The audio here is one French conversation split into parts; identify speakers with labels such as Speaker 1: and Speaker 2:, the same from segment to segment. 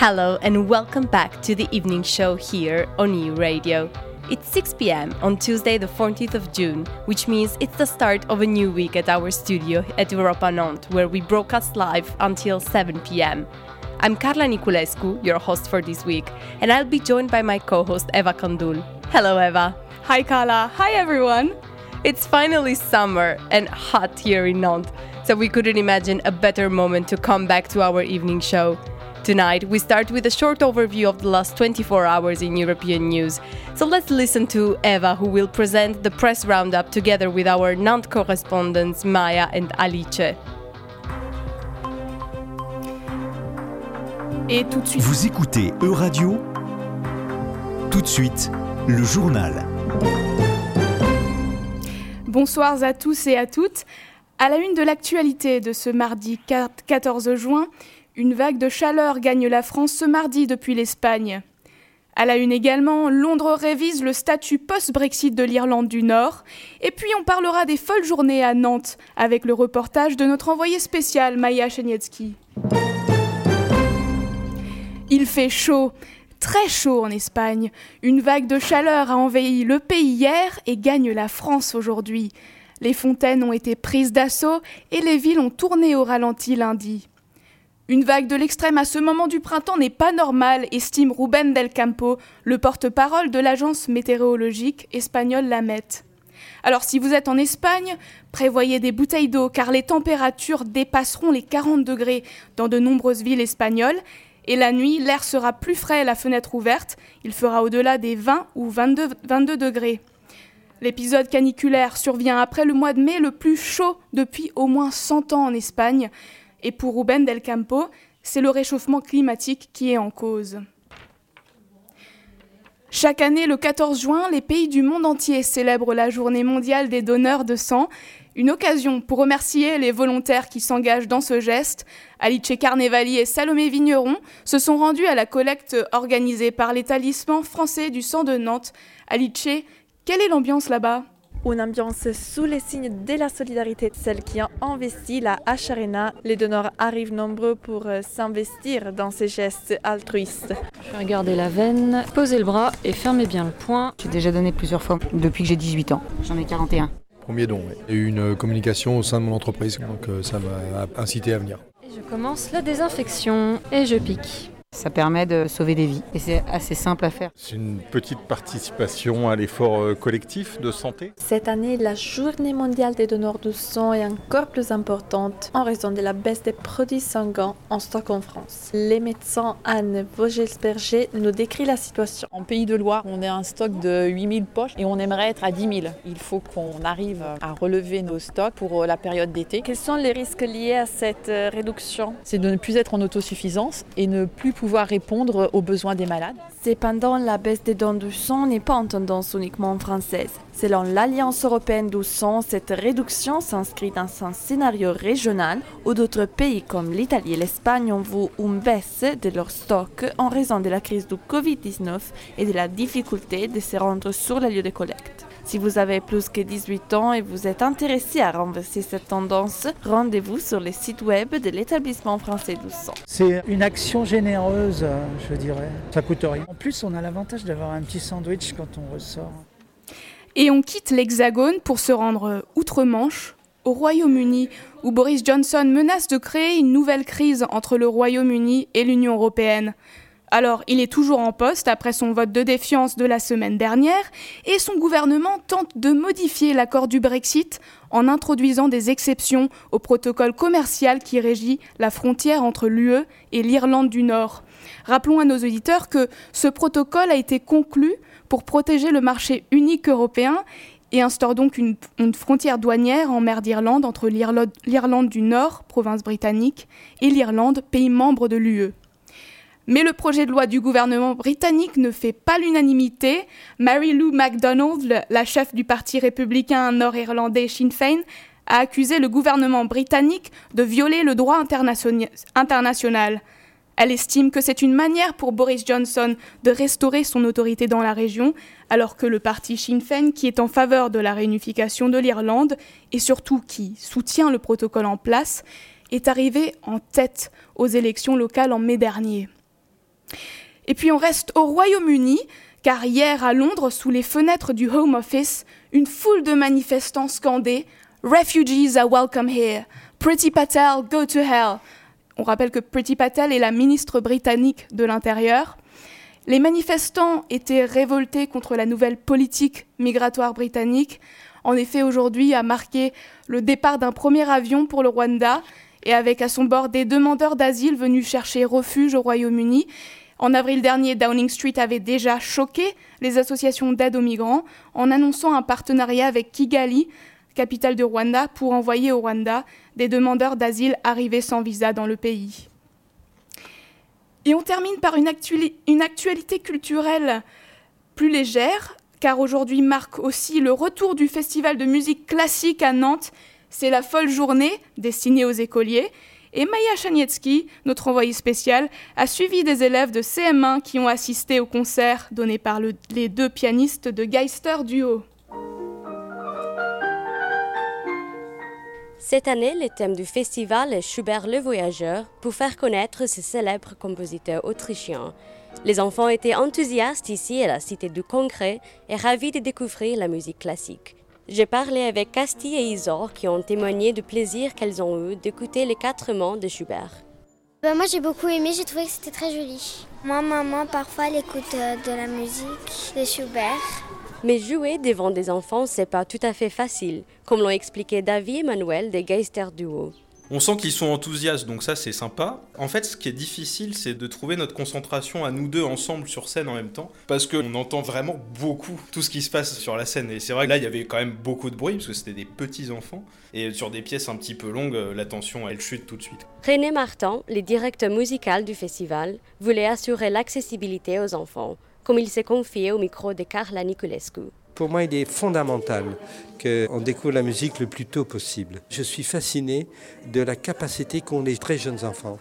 Speaker 1: Hello and welcome back to the evening show here on EU Radio. It's 6 pm on Tuesday, the 14th of June, which means it's the start of a new week at our studio at Europa Nantes, where we broadcast live until 7 pm. I'm Carla Niculescu, your host for this week, and I'll be joined by my co host Eva Kandul. Hello, Eva.
Speaker 2: Hi, Carla. Hi, everyone.
Speaker 1: It's finally summer and hot here in Nantes, so we couldn't imagine a better moment to come back to our evening show. Tonight, we start with a short overview of the last 24 hours in European news. So let's listen to Eva, who will present the press roundup together with our Nantes correspondents Maya and Alice.
Speaker 2: Et tout de suite.
Speaker 3: Vous écoutez E-Radio Tout de suite, le journal.
Speaker 2: Bonsoir à tous et à toutes. À la une de l'actualité de ce mardi 14 juin, une vague de chaleur gagne la France ce mardi depuis l'Espagne. À la une également, Londres révise le statut post-Brexit de l'Irlande du Nord. Et puis on parlera des folles journées à Nantes avec le reportage de notre envoyé spécial Maya Chenietsky. Il fait chaud, très chaud en Espagne. Une vague de chaleur a envahi le pays hier et gagne la France aujourd'hui. Les fontaines ont été prises d'assaut et les villes ont tourné au ralenti lundi. Une vague de l'extrême à ce moment du printemps n'est pas normale, estime Ruben Del Campo, le porte-parole de l'agence météorologique espagnole LAMET. Alors si vous êtes en Espagne, prévoyez des bouteilles d'eau car les températures dépasseront les 40 degrés dans de nombreuses villes espagnoles et la nuit, l'air sera plus frais à la fenêtre ouverte, il fera au-delà des 20 ou 22, 22 degrés. L'épisode caniculaire survient après le mois de mai le plus chaud depuis au moins 100 ans en Espagne. Et pour Ruben Del Campo, c'est le réchauffement climatique qui est en cause. Chaque année, le 14 juin, les pays du monde entier célèbrent la journée mondiale des donneurs de sang, une occasion pour remercier les volontaires qui s'engagent dans ce geste. Alice Carnevali et Salomé Vigneron se sont rendus à la collecte organisée par l'établissement français du sang de Nantes. Alice, quelle est l'ambiance là-bas?
Speaker 4: Une ambiance sous les signes de la solidarité, celle qui a investi la H-Arena. Les donneurs arrivent nombreux pour euh, s'investir dans ces gestes altruistes.
Speaker 5: Je vais regarder la veine, poser le bras et fermer bien le poing.
Speaker 6: J'ai déjà donné plusieurs fois depuis que j'ai 18 ans. J'en ai 41.
Speaker 7: Premier don, oui. Il y a eu une communication au sein de mon entreprise, donc euh, ça m'a incité à venir.
Speaker 5: Et je commence la désinfection et je pique.
Speaker 6: Ça permet de sauver des vies et c'est assez simple à faire.
Speaker 8: C'est une petite participation à l'effort euh, collectif de santé.
Speaker 4: Cette année, la journée mondiale des donneurs de sang est encore plus importante en raison de la baisse des produits sanguins en stock en France. Les médecins Anne Vogelsberger nous décrit la situation.
Speaker 9: En Pays de Loire, on a un stock de 8000 poches et on aimerait être à 10 000. Il faut qu'on arrive à relever nos stocks pour euh, la période d'été.
Speaker 4: Quels sont les risques liés à cette euh, réduction?
Speaker 9: C'est de ne plus être en autosuffisance et ne plus pouvoir répondre aux besoins des malades.
Speaker 4: Cependant, la baisse des dons du sang n'est pas en tendance uniquement française. Selon l'Alliance européenne du sang, cette réduction s'inscrit dans un scénario régional où d'autres pays comme l'Italie et l'Espagne ont vu une baisse de leur stock en raison de la crise du Covid-19 et de la difficulté de se rendre sur les lieux de collecte. Si vous avez plus que 18 ans et vous êtes intéressé à renverser cette tendance, rendez-vous sur le site web de l'établissement français du sang.
Speaker 10: C'est une action généreuse, je dirais. Ça coûte rien. En plus, on a l'avantage d'avoir un petit sandwich quand on ressort.
Speaker 2: Et on quitte l'Hexagone pour se rendre outre-Manche, au Royaume-Uni, où Boris Johnson menace de créer une nouvelle crise entre le Royaume-Uni et l'Union européenne. Alors, il est toujours en poste après son vote de défiance de la semaine dernière, et son gouvernement tente de modifier l'accord du Brexit en introduisant des exceptions au protocole commercial qui régit la frontière entre l'UE et l'Irlande du Nord. Rappelons à nos auditeurs que ce protocole a été conclu pour protéger le marché unique européen et instaure donc une, frontière douanière en mer d'Irlande entre l'Irlande du Nord, province britannique, et l'Irlande, pays membre de l'UE. Mais le projet de loi du gouvernement britannique ne fait pas l'unanimité. Mary Lou MacDonald, la chef du parti républicain nord-irlandais Sinn Féin, a accusé le gouvernement britannique de violer le droit international. Elle estime que c'est une manière pour Boris Johnson de restaurer son autorité dans la région, alors que le parti Sinn Féin, qui est en faveur de la réunification de l'Irlande et surtout qui soutient le protocole en place, est arrivé en tête aux élections locales en mai dernier. Et puis on reste au Royaume-Uni, car hier à Londres, sous les fenêtres du Home Office, une foule de manifestants scandaient Refugees are welcome here. Pretty Patel, go to hell. On rappelle que Pretty Patel est la ministre britannique de l'Intérieur. Les manifestants étaient révoltés contre la nouvelle politique migratoire britannique. En effet, aujourd'hui a marqué le départ d'un premier avion pour le Rwanda et avec à son bord des demandeurs d'asile venus chercher refuge au Royaume-Uni. En avril dernier, Downing Street avait déjà choqué les associations d'aide aux migrants en annonçant un partenariat avec Kigali, capitale du Rwanda, pour envoyer au Rwanda des demandeurs d'asile arrivés sans visa dans le pays. Et on termine par une, une actualité culturelle plus légère, car aujourd'hui marque aussi le retour du festival de musique classique à Nantes. C'est la folle journée destinée aux écoliers. Et Maya Chanietsky, notre envoyée spéciale, a suivi des élèves de CM1 qui ont assisté au concert donné par le, les deux pianistes de Geister Duo.
Speaker 11: Cette année, le thème du festival est Schubert le Voyageur pour faire connaître ce célèbre compositeur autrichien. Les enfants étaient enthousiastes ici à la Cité du Congrès et ravis de découvrir la musique classique. J'ai parlé avec Casti et Isor qui ont témoigné du plaisir qu'elles ont eu d'écouter les quatre mots de Schubert.
Speaker 12: Bah moi j'ai beaucoup aimé, j'ai trouvé que c'était très joli. Moi, maman, parfois elle écoute euh, de la musique de Schubert.
Speaker 11: Mais jouer devant des enfants, c'est pas tout à fait facile, comme l'ont expliqué David et Manuel des Geister Duo.
Speaker 13: On sent qu'ils sont enthousiastes, donc ça c'est sympa. En fait, ce qui est difficile, c'est de trouver notre concentration à nous deux ensemble sur scène en même temps, parce qu'on entend vraiment beaucoup tout ce qui se passe sur la scène. Et c'est vrai que là, il y avait quand même beaucoup de bruit, parce que c'était des petits enfants, et sur des pièces un petit peu longues, l'attention, elle chute tout de suite.
Speaker 11: René Martin, le directeur musical du festival, voulait assurer l'accessibilité aux enfants, comme il s'est confié au micro de Carla Niculescu.
Speaker 14: Pour moi, il est fondamental qu'on découvre la musique le plus tôt possible. Je suis fasciné de la capacité qu'ont les très jeunes enfants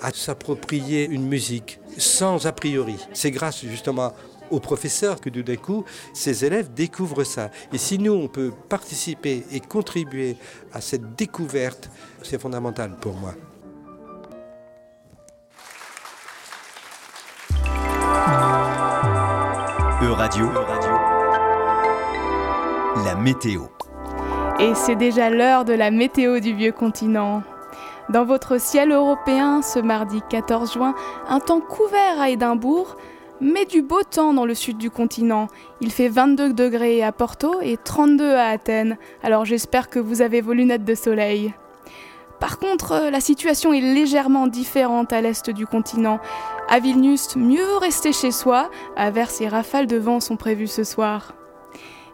Speaker 14: à s'approprier une musique sans a priori. C'est grâce justement aux professeurs que d'un coup, ces élèves découvrent ça. Et si nous, on peut participer et contribuer à cette découverte, c'est fondamental pour moi.
Speaker 3: E-Radio, la météo.
Speaker 2: Et c'est déjà l'heure de la météo du vieux continent. Dans votre ciel européen, ce mardi 14 juin, un temps couvert à Édimbourg, mais du beau temps dans le sud du continent. Il fait 22 degrés à Porto et 32 à Athènes, alors j'espère que vous avez vos lunettes de soleil. Par contre, la situation est légèrement différente à l'est du continent. À Vilnius, mieux vaut rester chez soi, averses et rafales de vent sont prévues ce soir.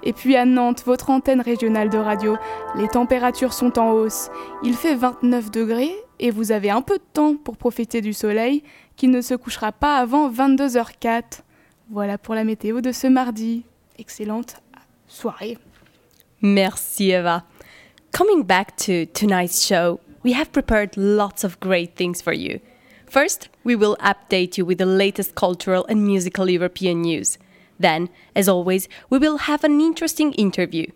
Speaker 2: Et puis à Nantes, votre antenne régionale de radio, les températures sont en hausse. Il fait 29 degrés et vous avez un peu de temps pour profiter du soleil qui ne se couchera pas avant 22h04. Voilà pour la météo de ce mardi. Excellente soirée.
Speaker 1: Merci Eva. Coming back to tonight's show, we have prepared lots of great things for you. First, we will update you with the latest cultural and musical European news. Then, as always, we will have an interesting interview.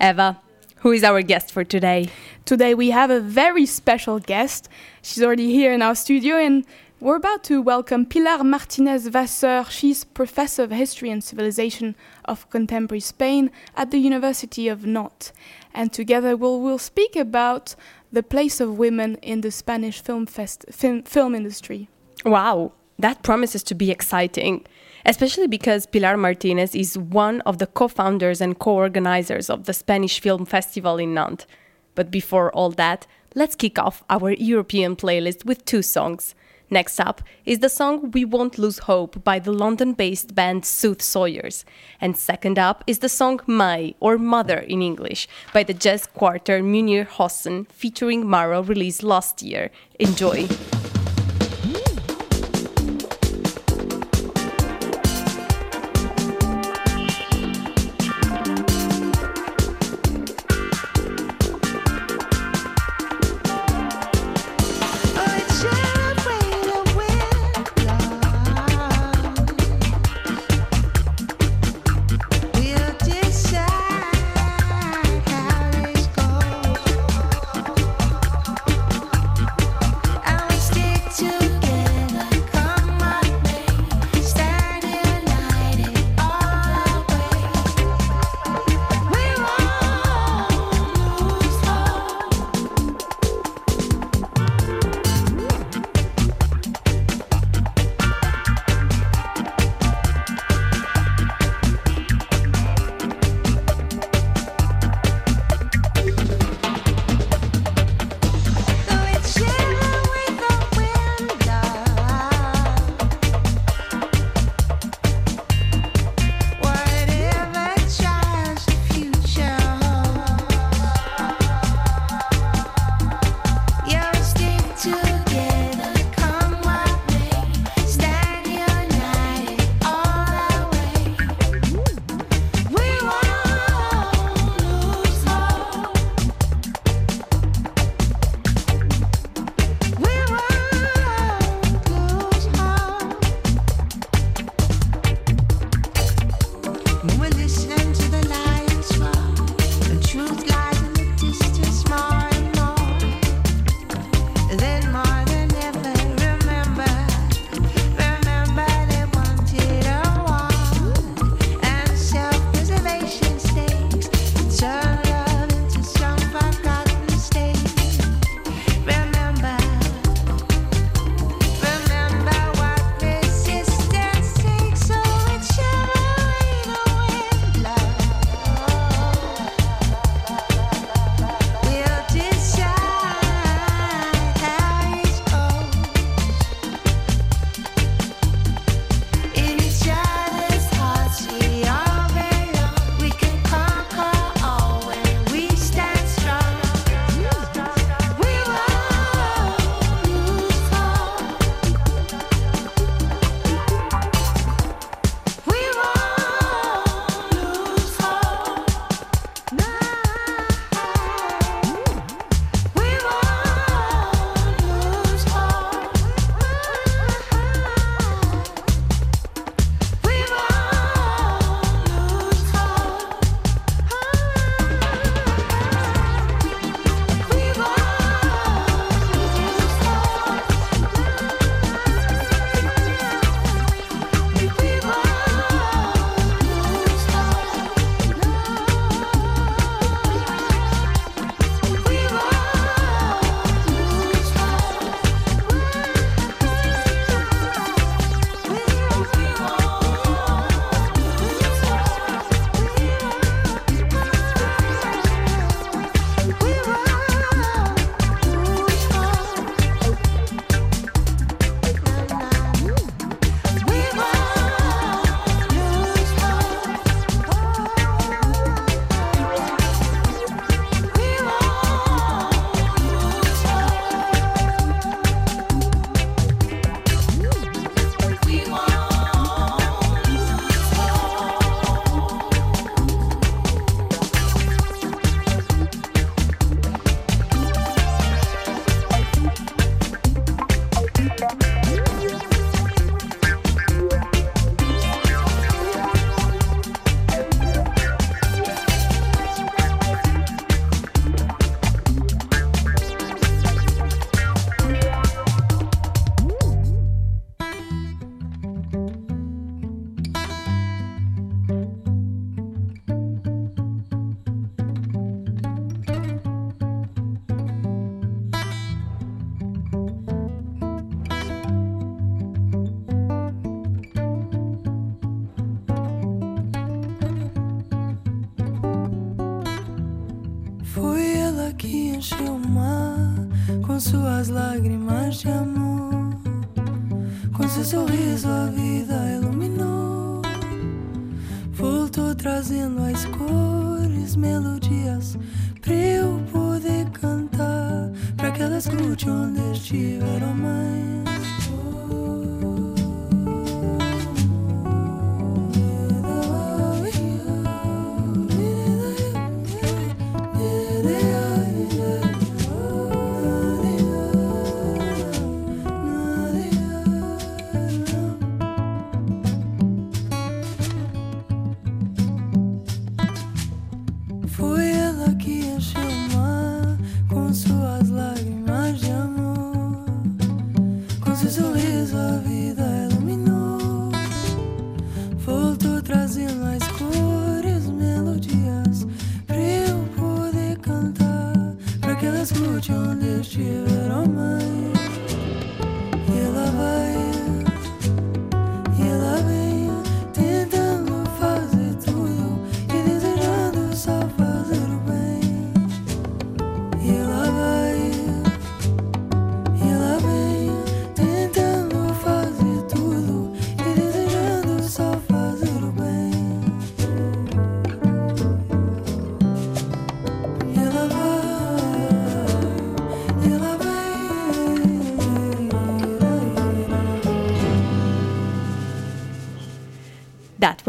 Speaker 1: Eva, who is our guest for today?
Speaker 2: Today we have a very special guest. She's already here in our studio and we're about to welcome Pilar Martinez Vasseur. She's professor of history and civilization of contemporary Spain at the University of Nantes. And together we'll, we'll speak about the place of women in the Spanish film, fest- film, film industry.
Speaker 1: Wow, that promises to be exciting, especially because Pilar Martinez is one of the co founders and co organizers of the Spanish Film Festival in Nantes. But before all that, let's kick off our European playlist with two songs. Next up is the song We Won't Lose Hope by the London based band Soothsayers. And second up is the song My, or Mother in English, by the jazz quartet Munir Hossan featuring Maro released last year. Enjoy!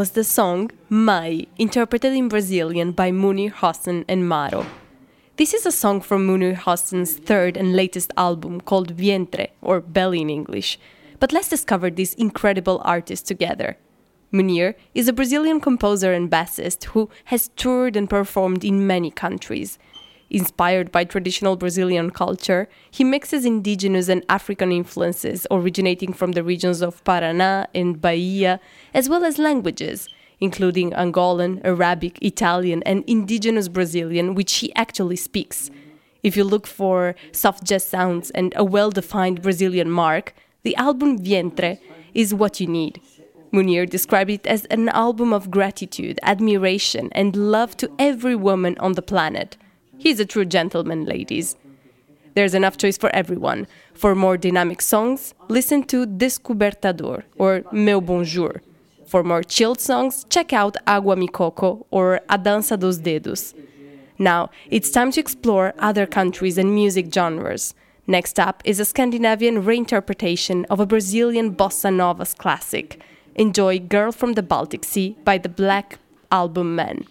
Speaker 15: Was
Speaker 1: the song Mai, interpreted in Brazilian by Munir Hassan and Maro. This is a song from Munir Hassan's third and latest album called Vientre, or Belly in English. But let's discover this incredible artist together. Munir is a Brazilian composer and bassist who has toured and performed in many countries. Inspired by traditional Brazilian culture, he mixes indigenous and African influences originating from the regions of Paraná and Bahia, as well as languages, including Angolan, Arabic, Italian, and indigenous Brazilian, which he actually speaks. If you look for soft jazz sounds and a well defined Brazilian mark, the album Vientre is what you need. Munir described it as an album of gratitude, admiration, and love to every woman on the planet. He's a true gentleman, ladies. There's enough choice for everyone. For more dynamic songs, listen to Descobertador or Meu Bonjour. For more chilled songs, check out Agua Mi Coco or A Dança dos Dedos. Now, it's time to explore other countries and music genres. Next up is a Scandinavian reinterpretation of a Brazilian bossa novas classic. Enjoy Girl from the Baltic Sea by the Black Album Men.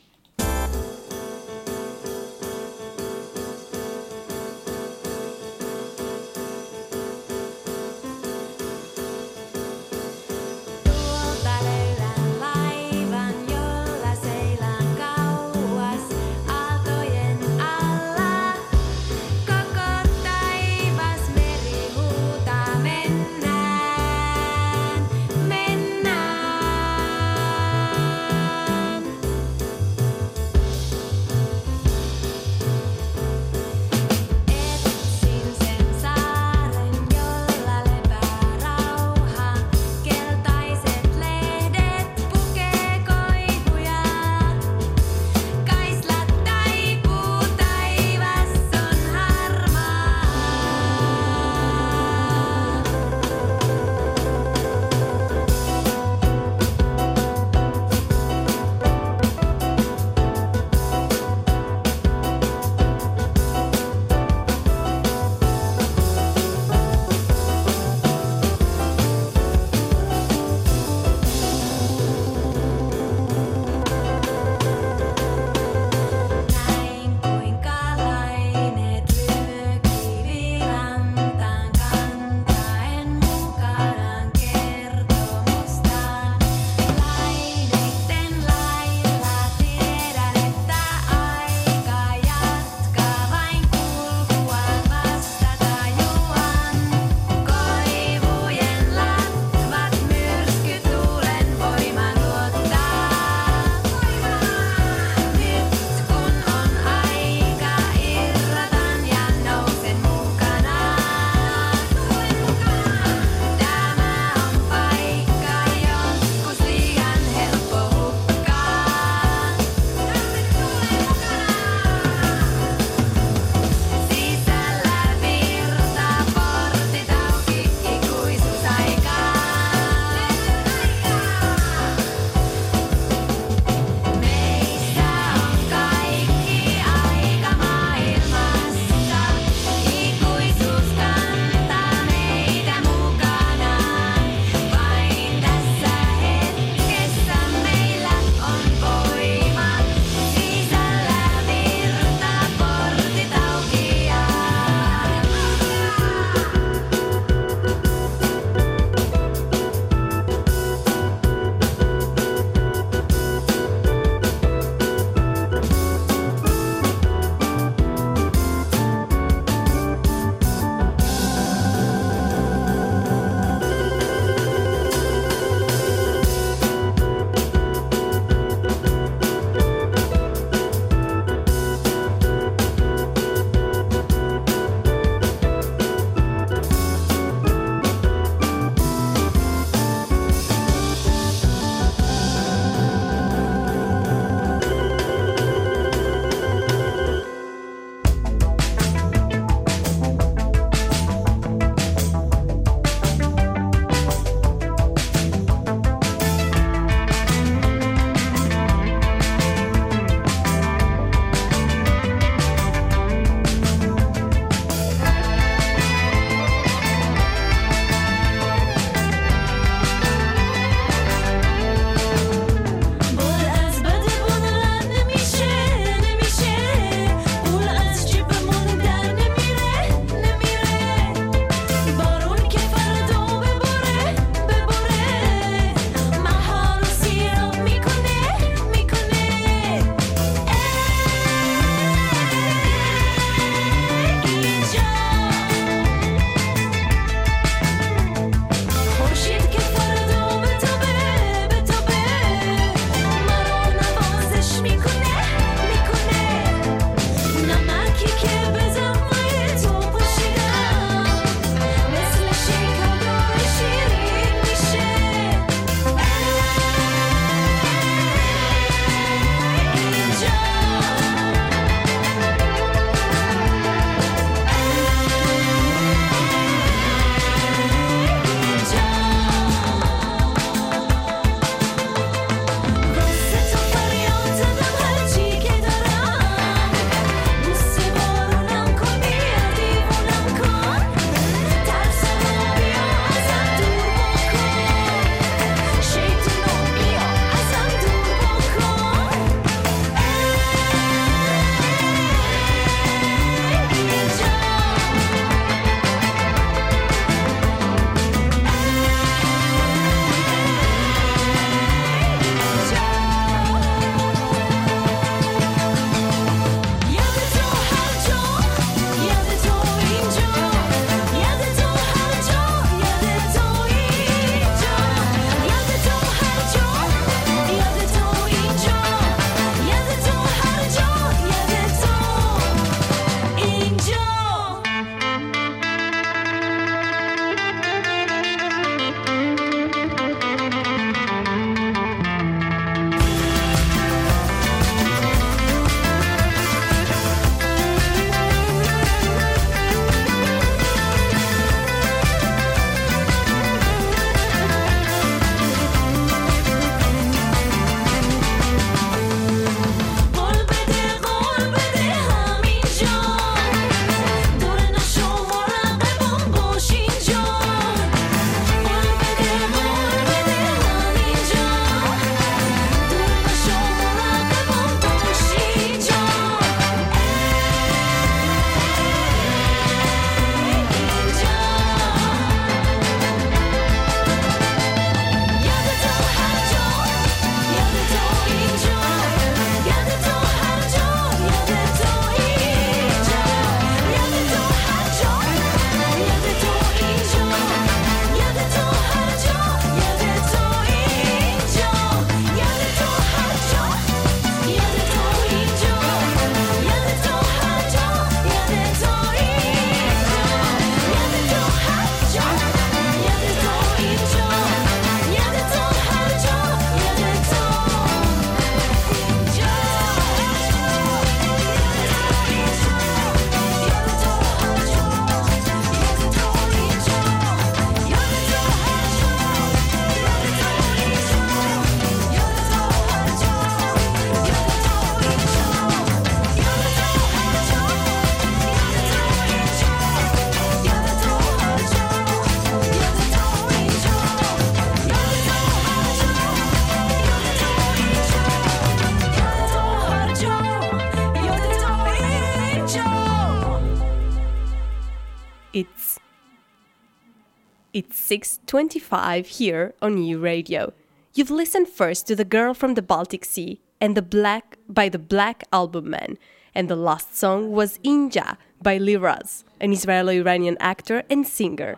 Speaker 1: 6:25 here on EU Radio. You've listened first to The Girl from the Baltic Sea and The Black by the Black Album Man, and the last song was Inja by Liraz, an Israeli-Iranian actor and singer.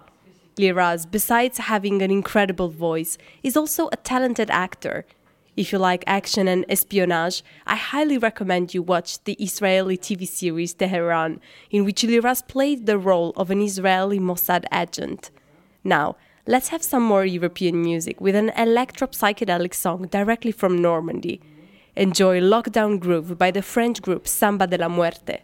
Speaker 1: Liraz, besides having an incredible voice, is also a talented actor. If you like action and espionage, I highly recommend you watch the Israeli TV series Tehran, in which Liraz played the role of an Israeli Mossad agent. Now, let's have some more European music with an electro psychedelic song directly from Normandy. Enjoy Lockdown Groove by the French group Samba de la Muerte.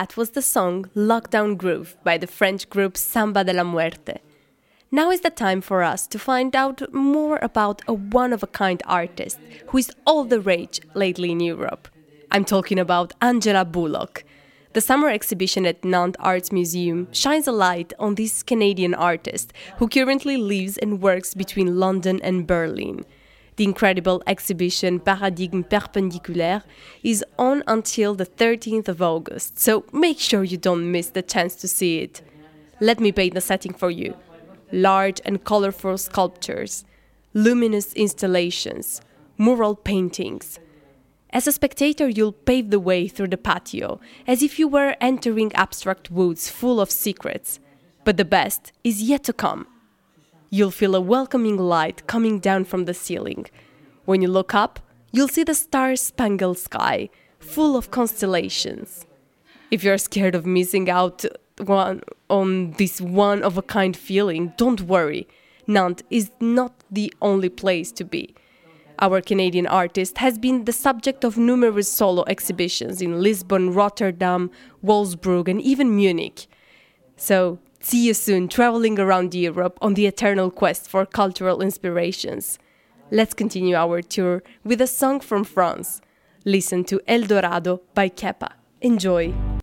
Speaker 1: That was the song Lockdown Groove by the French group Samba de la Muerte. Now is the time for us to find out more about a one of a kind artist who is all the rage lately in Europe. I'm talking about Angela Bullock. The summer exhibition at Nantes Arts Museum shines a light on this Canadian artist who currently lives and works between London and Berlin. The incredible exhibition Paradigme Perpendiculaire is on until the 13th of August, so make sure you don't miss the chance to see it. Let me paint the setting for you large and colorful sculptures, luminous installations, mural paintings. As a spectator, you'll pave the way through the patio, as if you were entering abstract woods full of secrets. But the best is yet to come. You'll feel a welcoming light coming down from the ceiling. When you look up, you'll see the star spangled sky, full of constellations. If you're scared of missing out one, on this one of a kind feeling, don't worry. Nantes is not the only place to be. Our Canadian artist has been the subject of numerous solo exhibitions in Lisbon, Rotterdam, Wolfsburg, and even Munich. So, see you soon traveling around Europe on the eternal quest for cultural inspirations. Let's continue our tour with a song from France. Listen to El Dorado by Kepa. Enjoy!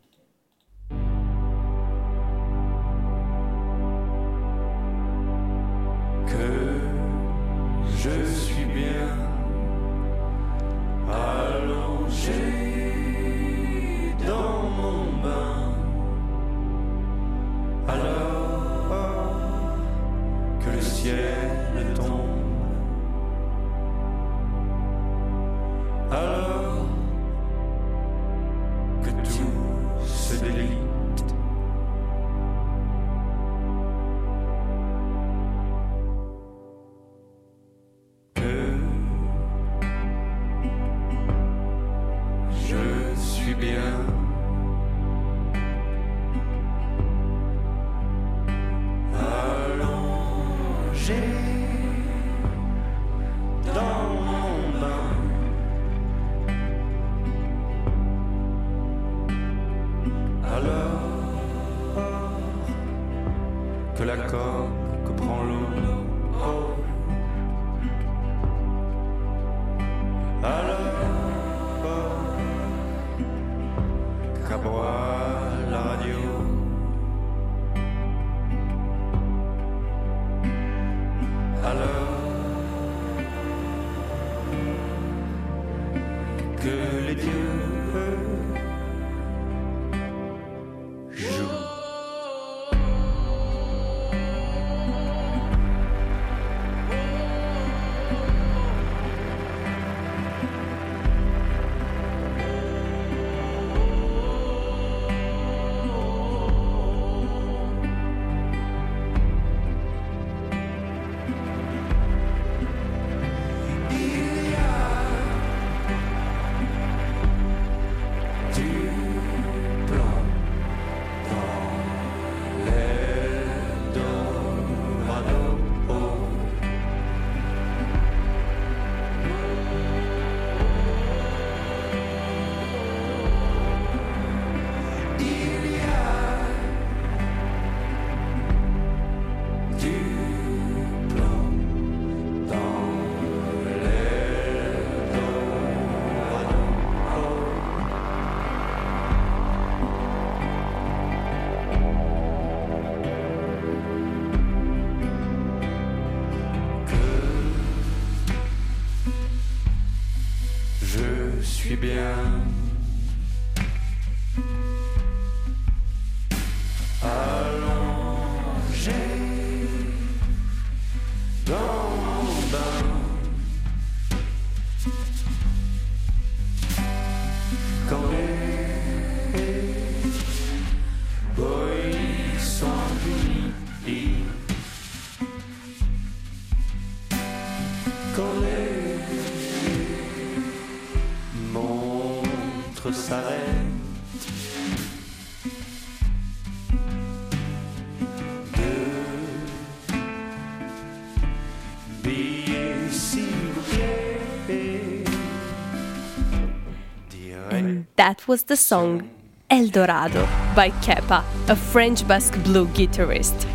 Speaker 1: And that was the song El Dorado by Kepa, a French Basque blue guitarist.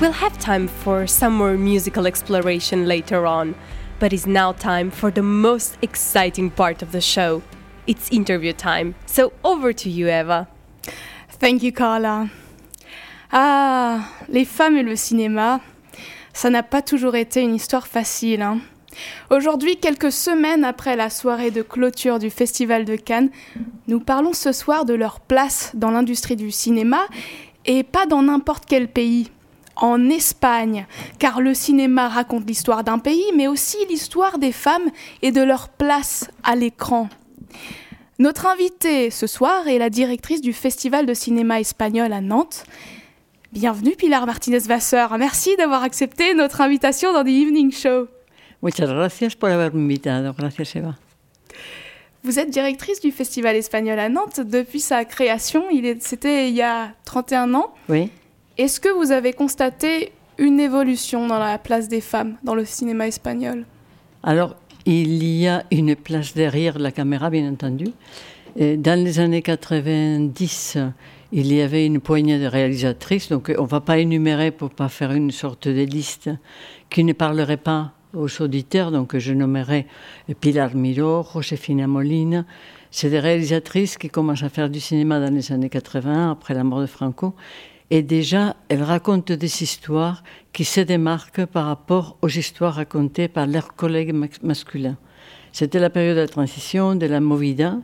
Speaker 1: We'll have time for some more musical exploration later on, but it's now time for the most exciting part of the show. It's interview time. So over to you, Eva.
Speaker 2: Thank you, Carla. Ah, les femmes et le cinéma, ça n'a pas toujours été une histoire facile. hein. Aujourd'hui, quelques semaines après la soirée de clôture du Festival de Cannes, nous parlons ce soir de leur place dans l'industrie du cinéma et pas dans n'importe quel pays. En Espagne, car le cinéma raconte l'histoire d'un pays, mais aussi l'histoire des femmes et de leur place à l'écran. Notre invitée ce soir est la directrice du Festival de cinéma espagnol à Nantes. Bienvenue Pilar Martinez-Vasseur. Merci d'avoir accepté notre invitation dans The Evening Show.
Speaker 16: Muchas gracias por haberme invitado. Gracias, Eva.
Speaker 2: Vous êtes directrice du Festival espagnol à Nantes depuis sa création. C'était il y a 31 ans.
Speaker 16: Oui.
Speaker 2: Est-ce que vous avez constaté une évolution dans la place des femmes dans le cinéma espagnol?
Speaker 16: Alors, il y a une place derrière la caméra, bien entendu. Et dans les années 90, il y avait une poignée de réalisatrices. Donc, on ne va pas énumérer pour pas faire une sorte de liste qui ne parlerait pas aux auditeurs. Donc, je nommerai Pilar Miró, Josefina Molina. C'est des réalisatrices qui commencent à faire du cinéma dans les années 80, après la mort de Franco. Et déjà, elles racontent des histoires qui se démarquent par rapport aux histoires racontées par leurs collègues mas- masculins. C'était la période de la transition, de la movida,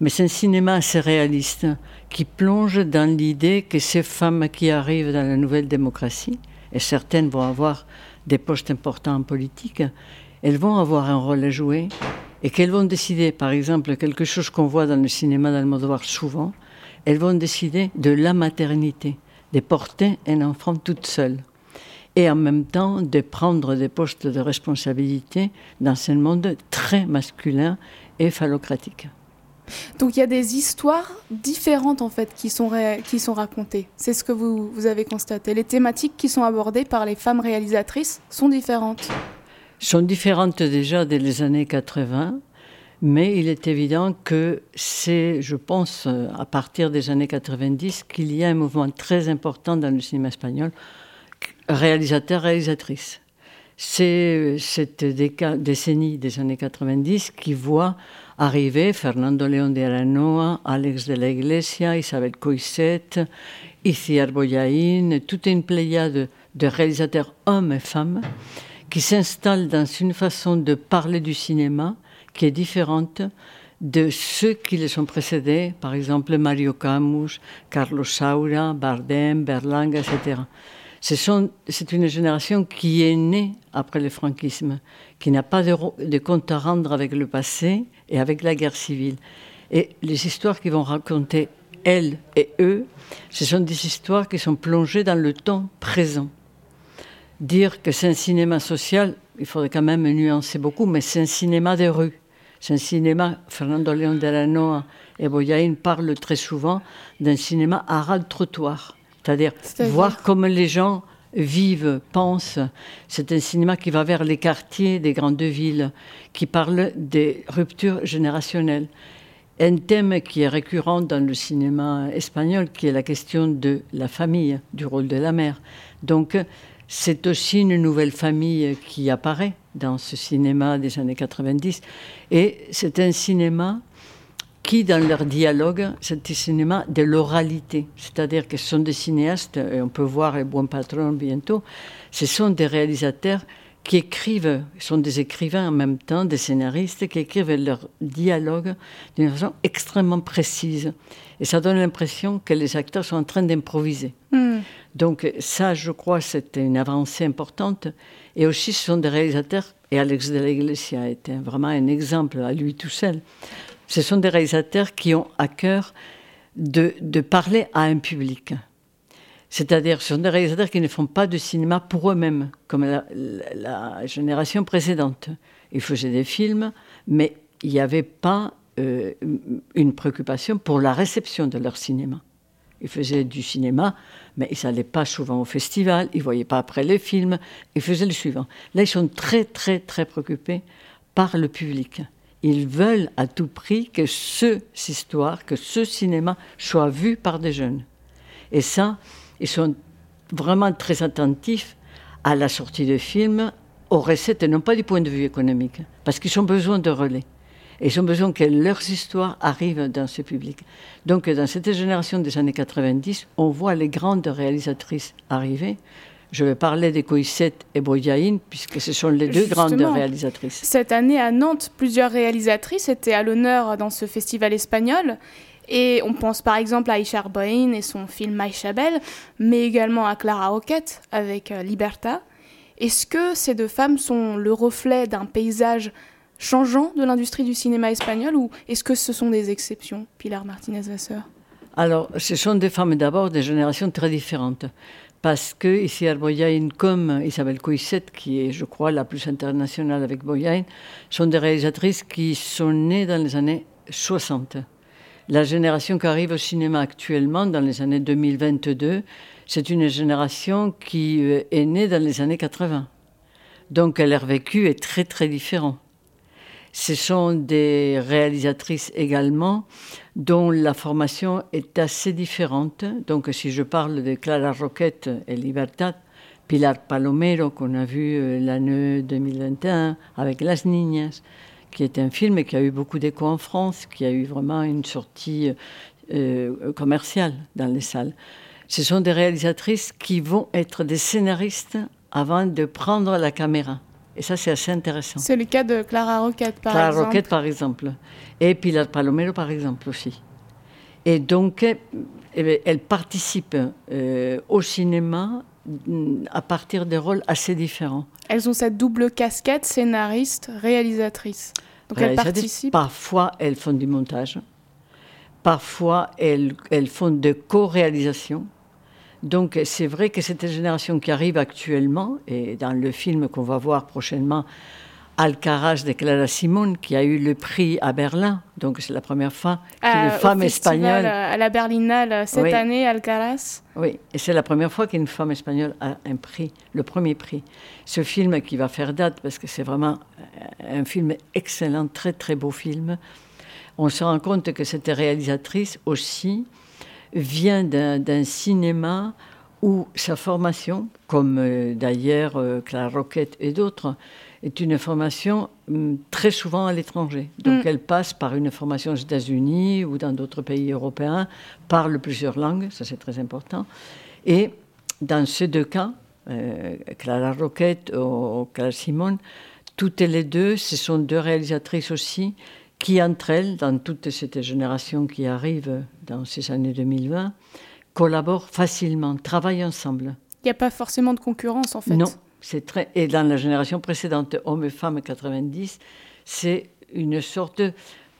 Speaker 16: mais c'est un cinéma assez réaliste qui plonge dans l'idée que ces femmes qui arrivent dans la nouvelle démocratie, et certaines vont avoir des postes importants en politique, elles vont avoir un rôle à jouer et qu'elles vont décider, par exemple, quelque chose qu'on voit dans le cinéma d'Almodovar souvent, elles vont décider de la maternité, de porter un enfant toute seule et en même temps de prendre des postes de responsabilité dans un monde très masculin et phallocratique.
Speaker 2: Donc il y a des histoires différentes en fait qui sont, qui sont racontées. C'est ce que vous, vous avez constaté. Les thématiques qui sont abordées par les femmes réalisatrices sont différentes.
Speaker 16: sont différentes déjà dès les années 80, mais il est évident que c'est, je pense, euh, à partir des années 90, qu'il y a un mouvement très important dans le cinéma espagnol, réalisateur-réalisatrice. C'est euh, cette décennie des années 90 qui voit arriver Fernando León de Aranoa, Alex de la Iglesia, Isabel Coixet, Iciar Boyain, toute une pléiade de réalisateurs hommes et femmes qui s'installent dans une façon de parler du cinéma qui est différente de ceux qui les ont précédés, par exemple Mario Camus, Carlos Saura, Bardem, Berlanga, etc. C'est une génération qui est née après le franquisme, qui n'a pas de, compte à rendre avec le passé et avec la guerre civile. Et les histoires qu'ils vont raconter, elles et eux, ce sont des histoires qui sont plongées dans le temps présent dire que c'est un cinéma social, il faudrait quand même nuancer beaucoup, mais c'est un cinéma de rue. C'est un cinéma, Fernando León de la Noa et Boyain parlent très souvent d'un cinéma à ras de trottoir.
Speaker 2: C'est-à-dire
Speaker 16: voir comment les gens vivent, pensent. C'est un cinéma qui va vers les quartiers des grandes villes, qui parle des ruptures générationnelles. Un thème qui est récurrent dans le cinéma espagnol, qui est la question de la famille, du rôle de la mère. Donc, c'est aussi une nouvelle famille qui apparaît dans ce cinéma des années 90. Et c'est un cinéma qui, dans leur dialogue, c'est un cinéma de l'oralité. C'est-à-dire que ce sont des cinéastes, et on peut voir les bons patrons bientôt, ce sont des réalisateurs qui écrivent, sont des écrivains en même temps, des scénaristes qui écrivent leur dialogue d'une façon extrêmement précise. Et ça donne l'impression que les acteurs sont en train d'improviser.
Speaker 2: Hmm.
Speaker 16: Donc ça, je crois, c'est une avancée importante. Et aussi, ce sont des réalisateurs, et Alex de la Iglesia était vraiment un exemple à lui tout seul. Ce sont des réalisateurs qui ont à cœur de, parler à un public. C'est-à-dire, ce sont des réalisateurs qui ne font pas de cinéma pour eux-mêmes, comme la génération précédente. Ils faisaient des films, mais il n'y avait pas euh, une préoccupation pour la réception de leur cinéma. Ils faisaient du cinéma, mais ils n'allaient pas souvent au festival, ils ne voyaient pas après les films, ils faisaient le suivant. Là, ils sont très, très, très préoccupés par le public. Ils veulent à tout prix que ce histoire, que ce cinéma soit vu par des jeunes. Et ça, ils sont vraiment très attentifs à la sortie de films, aux recettes, et non pas du point de vue économique, parce qu'ils ont besoin de relais. Et ils ont besoin que leurs histoires arrivent dans ce public. Donc, dans cette génération des années 90, on voit les grandes réalisatrices arriver. Je vais parler de Coixette et Boyain, puisque ce sont les deux grandes réalisatrices.
Speaker 2: Cette année à Nantes, plusieurs réalisatrices étaient à l'honneur dans ce festival espagnol. Et on pense par exemple à Aisha Arboin et son film Maïcha Belle, mais également à Clara Roquette avec euh, Liberta. Est-ce que ces deux femmes sont le reflet d'un paysage changeant de l'industrie du cinéma espagnol ou est-ce que ce sont des exceptions, Pilar Martinez-Vasseur
Speaker 16: Alors, ce sont des femmes d'abord de générations très différentes. Parce que ici à Boyain, comme Isabelle Coixette, qui est, je crois, la plus internationale avec Boyain, sont des réalisatrices qui sont nées dans les années 60. La génération qui arrive au cinéma actuellement, dans les années 2022, c'est une génération qui euh, est née dans les années 80. Donc leur vécu est très très différent. Ce sont des réalisatrices également dont la formation est assez différente. Donc si je parle de Clara Roquette et Libertad, Pilar Palomero qu'on a vu euh, l'année 2021 avec Las Niñas, qui est un film qui a eu beaucoup d'écho en France, qui a eu vraiment une sortie euh, commerciale dans les salles. Ce sont des réalisatrices qui vont être des scénaristes avant de prendre la caméra. Et ça, c'est assez intéressant.
Speaker 2: C'est le cas de Clara Roquette, par
Speaker 16: Clara
Speaker 2: exemple.
Speaker 16: Roquette, par exemple. Et Pilar Palomero, par exemple, aussi. Et donc, eh, eh elle participe euh, au cinéma mm, à partir de rôles assez différents.
Speaker 2: Elles ont cette double casquette, scénariste, réalisatrice. Donc elles participent.
Speaker 16: Parfois, elles font du montage. Parfois, elles, elles font de co-réalisation. Donc, c'est vrai que cette génération qui arrive actuellement, et dans le film qu'on va voir prochainement, Alcaraz de Clara Simon, qui a eu le prix à Berlin. Donc, c'est la première fois qu'une
Speaker 2: Euh,
Speaker 16: femme espagnole.
Speaker 2: euh, à la Berlinale euh, cette
Speaker 16: Oui.
Speaker 2: année, Alcaraz.
Speaker 16: Oui, et c'est la première fois qu'une femme espagnole a un prix, le premier prix. Ce film qui va faire date, parce que c'est vraiment un film excellent, très très beau film, on se rend compte que cette réalisatrice aussi vient d'un cinéma où sa formation, comme euh, d'ailleurs euh, Clara Roquette et d'autres, est une formation hum, très souvent à l'étranger. Donc
Speaker 2: Mm.
Speaker 16: elle passe par une formation aux États-Unis ou dans d'autres pays européens, parle plusieurs langues, ça c'est très important. Et dans ces deux cas, euh, Clara Roquette ou Clara Simon, toutes les deux, ce sont deux réalisatrices aussi qui, entre elles, dans toute cette génération qui arrive dans ces années 2020, collaborent facilement, travaillent ensemble.
Speaker 2: Il n'y a pas forcément de concurrence, en fait.
Speaker 16: Non, c'est très. Et dans la génération précédente, hommes et femmes 90, c'est une sorte,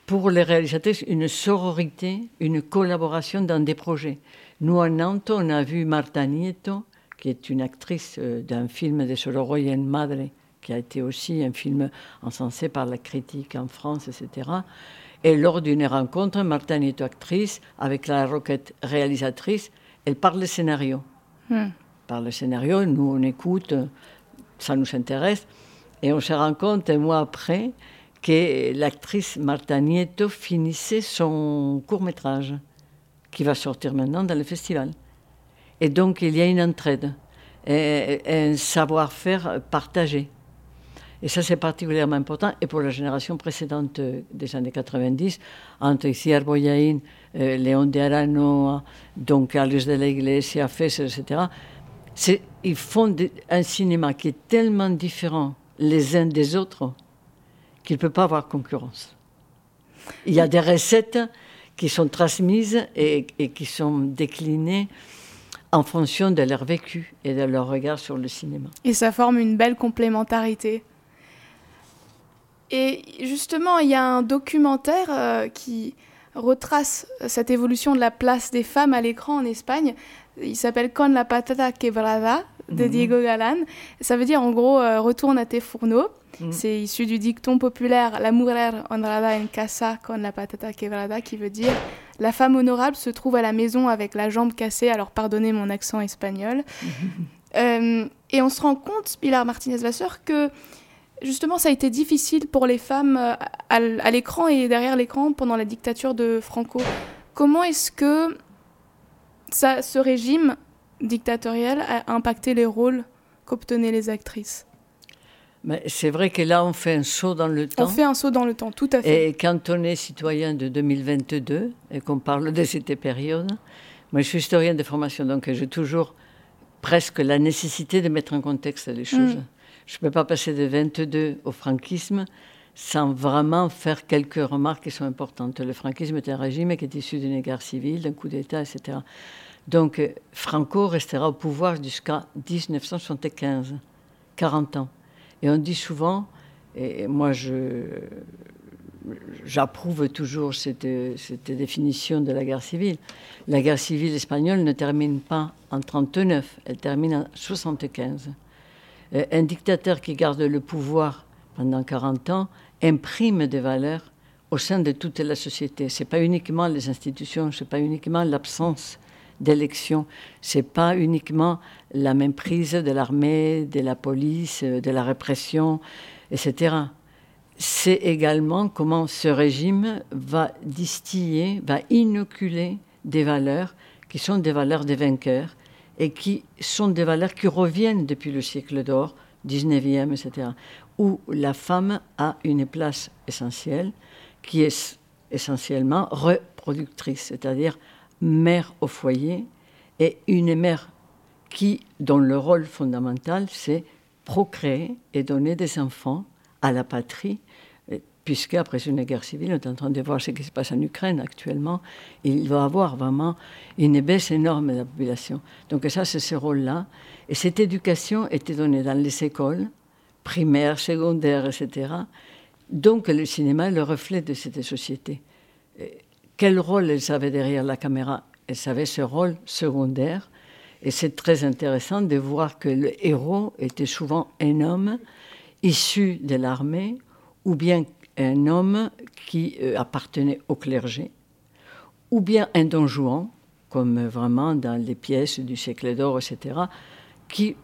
Speaker 16: pour les réalisatrices, une sororité, une collaboration dans des projets. Nous, à Nantes, on a vu Marta Nieto, qui est une actrice euh, d'un film de Solo Roy en Madre, qui a été aussi un film encensé par la critique en France, etc. Et lors d'une rencontre, Marta Nieto, actrice, avec la Roquette, réalisatrice, elle parle de scénario
Speaker 2: Hmm.
Speaker 16: par le scénario, nous on écoute, ça nous intéresse, et on se rend compte un mois après que l'actrice Marta Nieto finissait son court métrage, qui va sortir maintenant dans le festival. Et donc il y a une entraide, et, et un savoir-faire partagé. Et ça, c'est particulièrement important. Et pour la génération précédente euh, des années 90, entre Iciar Boyain, euh, Léon de Arano, donc Carlos de la Iglesia, Fesser, etc., ils font un cinéma qui est tellement différent les uns des autres qu'il ne peut pas avoir concurrence. Il y a des recettes qui sont transmises et qui sont déclinées en fonction de leur vécu et de leur regard sur le cinéma.
Speaker 2: Et ça forme une belle complémentarité. Et justement, il y a un documentaire euh, qui retrace cette évolution de la place des femmes à l'écran en Espagne. Il s'appelle Con la patata quebrada de
Speaker 17: Mhm.
Speaker 2: Diego Galán. Ça veut dire en gros euh, retourne à tes fourneaux.
Speaker 17: Mhm.
Speaker 2: C'est issu du dicton populaire La mujer honrada en casa con la patata quebrada qui veut dire la femme honorable se trouve à la maison avec la jambe cassée. Alors pardonnez mon accent espagnol. Euh, et on se rend compte, Pilar Martinez-Vasseur, que Justement, ça a été difficile pour les femmes euh, à, l'écran et derrière l'écran pendant la dictature de Franco. Comment est-ce que ça, ce régime dictatorial a impacté les rôles qu'obtenaient les actrices?
Speaker 16: Mais c'est vrai que là, on fait un saut dans le temps.
Speaker 2: On fait un saut dans le temps, tout à fait.
Speaker 16: Et quand on est citoyen de 2022 et qu'on parle de cette période, moi je suis historienne de formation, donc j'ai toujours presque la nécessité de mettre en contexte les choses.
Speaker 2: Mm.
Speaker 16: Je ne peux pas passer de 22 au franquisme sans vraiment faire quelques remarques qui sont importantes. Le franquisme est un régime qui est issu d'une guerre civile, d'un coup d'État, etc. Donc euh, Franco restera au pouvoir jusqu'à 1975, 40 ans. Et on dit souvent, et moi j'approuve toujours cette, cette définition de la guerre civile. La guerre civile espagnole ne termine pas en 39, elle termine en 75. Euh, Un dictateur qui garde le pouvoir pendant 40 ans imprime des valeurs au sein de toute la société. Ce n'est pas uniquement les institutions, ce n'est pas uniquement l'absence d'élections, ce n'est pas uniquement la méprise de l'armée, de la police, de la répression, etc c'est également comment ce régime va distiller, va inoculer des valeurs qui sont des valeurs des vainqueurs et qui sont des valeurs qui reviennent depuis le siècle d'or, 19e, etc., où la femme a une place essentielle qui est essentiellement reproductrice, c'est-à-dire mère au foyer et une mère qui, dont le rôle fondamental, c'est procréer et donner des enfants à la patrie, puisque après une guerre civile, on est en train de voir ce qui se passe en Ukraine actuellement, il va y avoir vraiment une baisse énorme de la population. Donc ça, c'est ce rôle-là. Et cette éducation était donnée dans les écoles, primaires, secondaires, etc. Donc le cinéma est le reflet de cette société. Quel rôle elle savait derrière la caméra? Elle savait ce rôle secondaire. Et c'est très intéressant de voir que le héros était souvent un homme issu de l'armée ou bien un homme qui euh, appartenait au clergé, ou bien un don Juan, comme euh, vraiment dans les pièces du siècle d'or, etc., qui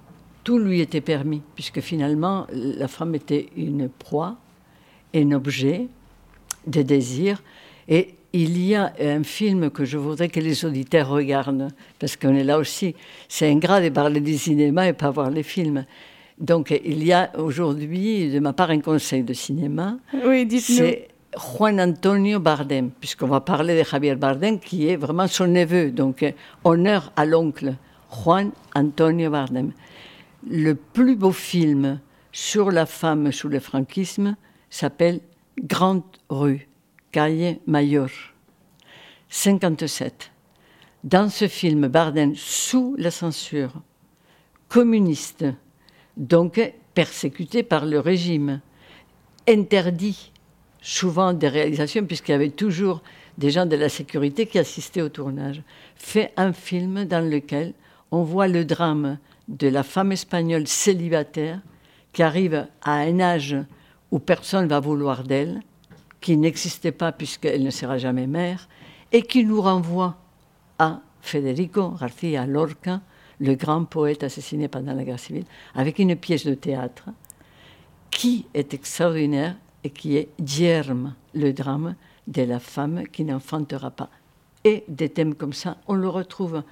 Speaker 16: tout lui était permis, puisque finalement la femme était une proie, un objet de désir. Et il y a un film que je voudrais que les auditeurs regardent, parce qu'on est là aussi. C'est ingrat de parler du cinéma et pas voir les films. Donc, il y a aujourd'hui, de ma part, un conseil de cinéma.
Speaker 2: Oui, dites-nous.
Speaker 16: C'est Juan Antonio Bardem, puisqu'on va parler de Javier Bardem, qui est vraiment son neveu. Donc, honneur à l'oncle, Juan Antonio Bardem. Le plus beau film sur la femme sous le franquisme s'appelle Grande Rue, Calle Mayor, 57. Dans ce film, Bardem, sous la censure communiste, donc persécuté par le régime, interdit souvent des réalisations, puisqu'il y avait toujours des gens de la sécurité qui assistaient au tournage, fait un film dans lequel on voit le drame de la femme espagnole célibataire qui arrive à un âge où personne ne va vouloir d'elle, qui n'existait pas puisqu'elle ne sera jamais mère, et qui nous renvoie à Federico García Lorca, le grand poète assassiné pendant la guerre civile, avec une pièce de théâtre qui est extraordinaire et qui est Dierme, le drame de la femme qui n'enfantera pas. Et des thèmes comme ça, on le retrouve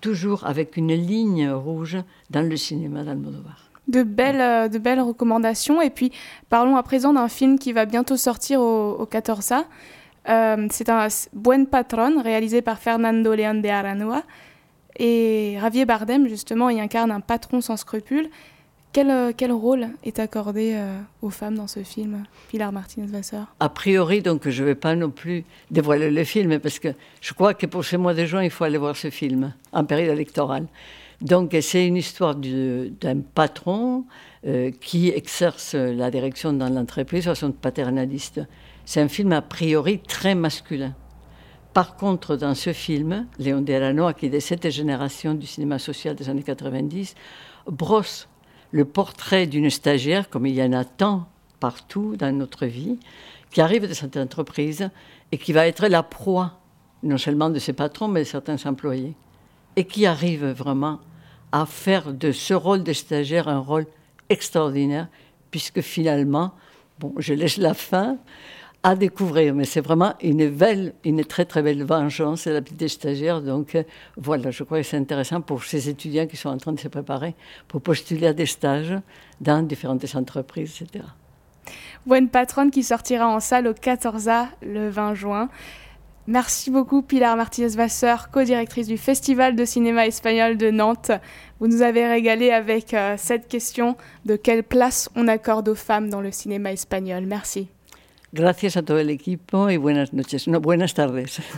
Speaker 16: toujours avec une ligne rouge dans le cinéma d'Almodovar.
Speaker 2: De belles, euh, de belles recommandations. Et puis, parlons à présent d'un film qui va bientôt sortir au, au 14A. Euh, c'est un Buen Patron, réalisé par Fernando León de Aranoa. Et Javier Bardem, justement, y incarne un patron sans scrupules. Quel, euh, quel rôle est accordé euh, aux femmes dans ce film, Pilar Martinez-Vasseur
Speaker 16: A priori, donc, je ne vais pas non plus dévoiler le film, parce que je crois que pour ce mois de juin, il faut aller voir ce film en période électorale. Donc, c'est une histoire du- d'un patron euh, qui exerce la direction dans l'entreprise de façon paternaliste. C'est un film a priori très masculin. Par contre, dans ce film, Léon de Aranoa, qui est de cette génération du cinéma social des années 90, brosse le portrait d'une stagiaire, comme il y en a tant partout dans notre vie, qui arrive de cette entreprise et qui va être la proie, non seulement de ses patrons, mais de certains employés, et qui arrive vraiment à faire de ce rôle de stagiaire un rôle extraordinaire, puisque finalement, bon, je laisse la fin à découvrir, mais c'est vraiment une belle, une très très belle vengeance, la petite stagiaire. Donc euh, voilà, je crois que c'est intéressant pour ces étudiants qui sont en train de se préparer pour postuler à des stages dans différentes entreprises, etc.
Speaker 2: Buen Patron qui sortira en salle au 14A le 20 juin. Merci beaucoup Pilar Martinez-Vasseur, co-directrice du Festival de cinéma espagnol de Nantes. Vous nous avez régalé avec euh, cette question de quelle place on accorde aux femmes dans le cinéma espagnol. Merci.
Speaker 16: Gracias a todo el equipo y buenas noches, no, buenas tardes.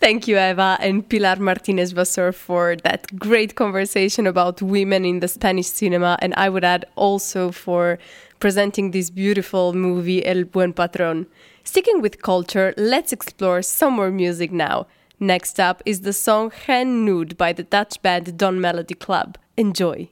Speaker 1: Thank you, Eva and Pilar Martinez Vasseur, for that great conversation about women in the Spanish cinema. And I would add also for presenting this beautiful movie, El Buen Patron. Sticking with culture, let's explore some more music now. Next up is the song Hen Nude by the Dutch band Don Melody Club. Enjoy.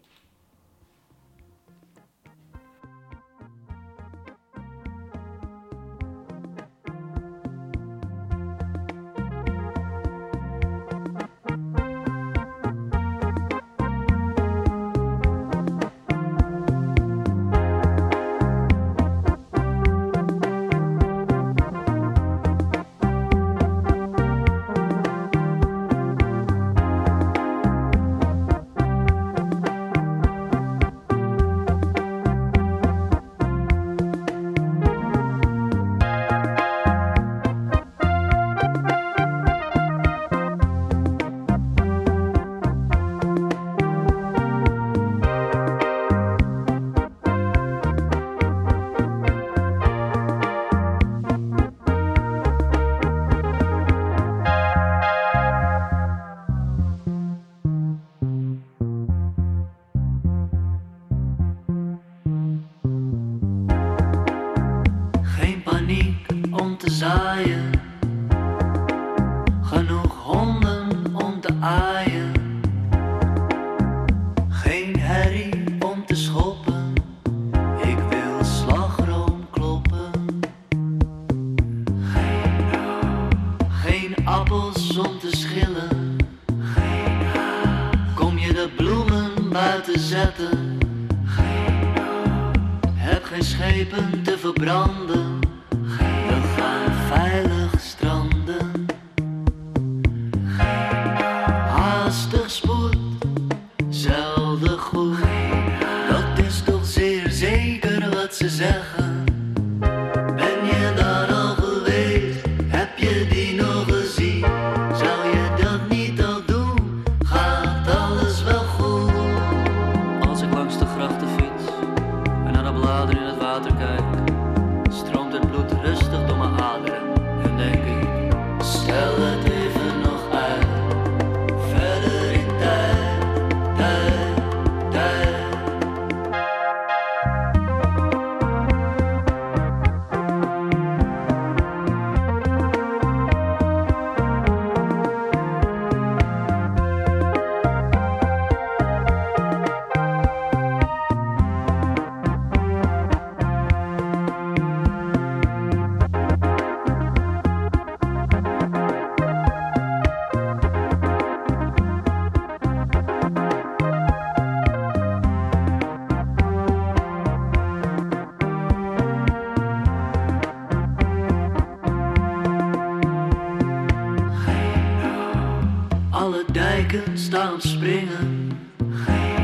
Speaker 18: staan springen. Geen.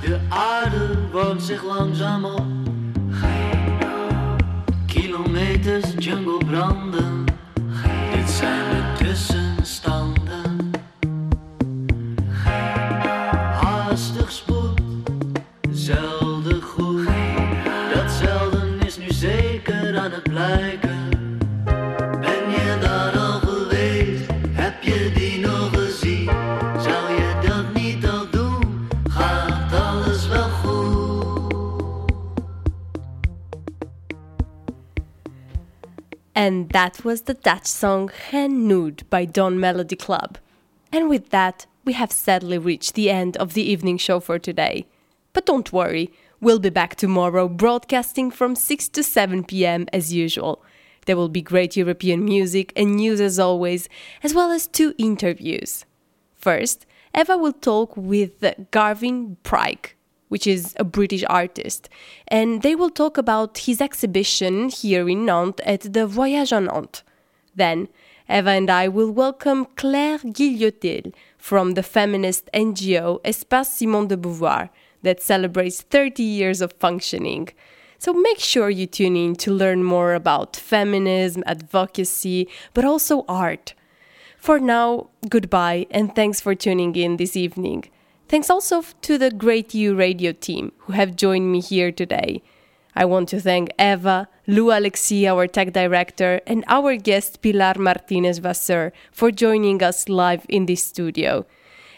Speaker 18: De aarde warmt zich langzaam op. Geen nood. Kilometers jungle branden.
Speaker 1: And that was the Dutch song Hen Nude by Don Melody Club. And with that, we have sadly reached the end of the evening show for today. But don't worry, we'll be back tomorrow broadcasting from 6 to 7 pm as usual. There will be great European music and news as always, as well as two interviews. First, Eva will talk with Garvin Pryke, which is a British artist, and they will talk about his exhibition here in Nantes at the Voyage en Nantes. Then, Eva and I will welcome Claire Guillotil from the feminist NGO Espace Simone de Beauvoir that celebrates 30 years of functioning. So make sure you tune in to learn more about feminism, advocacy, but also art. For now, goodbye and thanks for tuning in this evening. Thanks also to the Great U Radio team who have joined me here today. I want to thank Eva, Lou Alexi, our tech director, and our guest Pilar Martinez Vasseur for joining us live in this studio.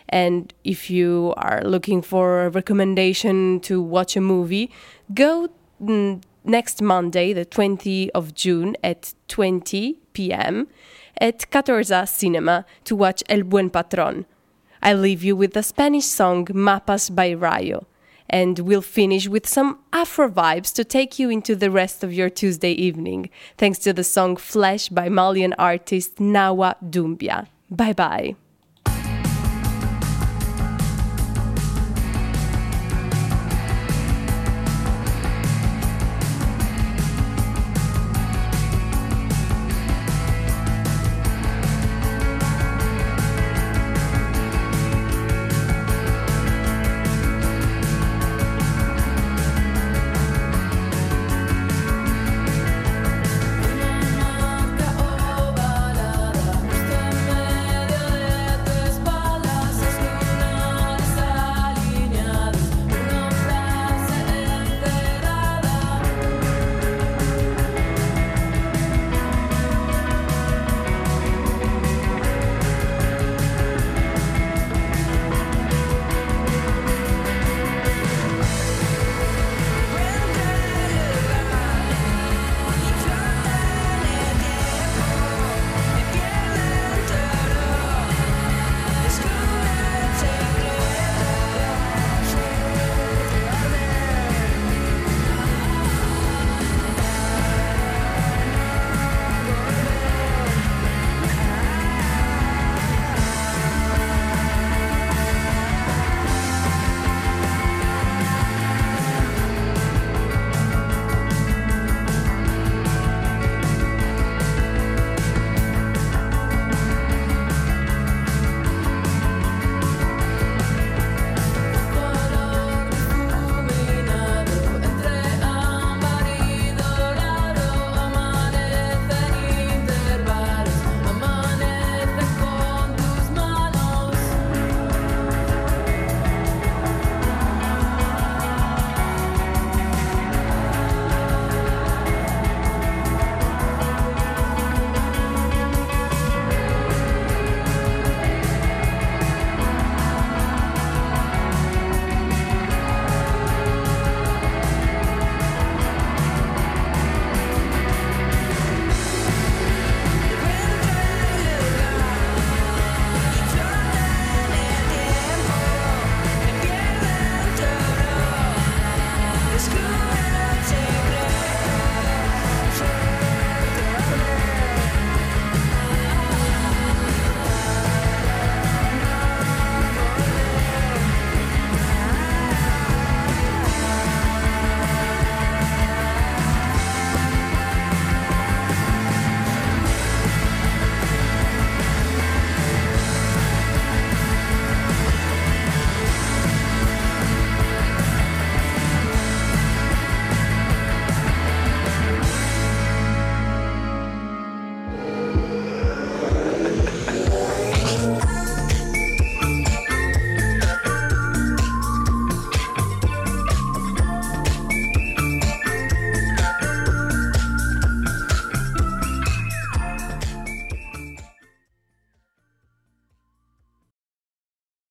Speaker 1: And if you are looking for a recommendation to watch a movie, go mm, next Monday, the 20th of June at 20 p.m. at Catorza Cinema to watch El Buen Patron. I leave you with the Spanish song Mapas by Rayo. And we'll finish with some Afro vibes to take you into the rest of your Tuesday evening, thanks to the song Flesh by Malian artist Nawa Dumbia. Bye bye.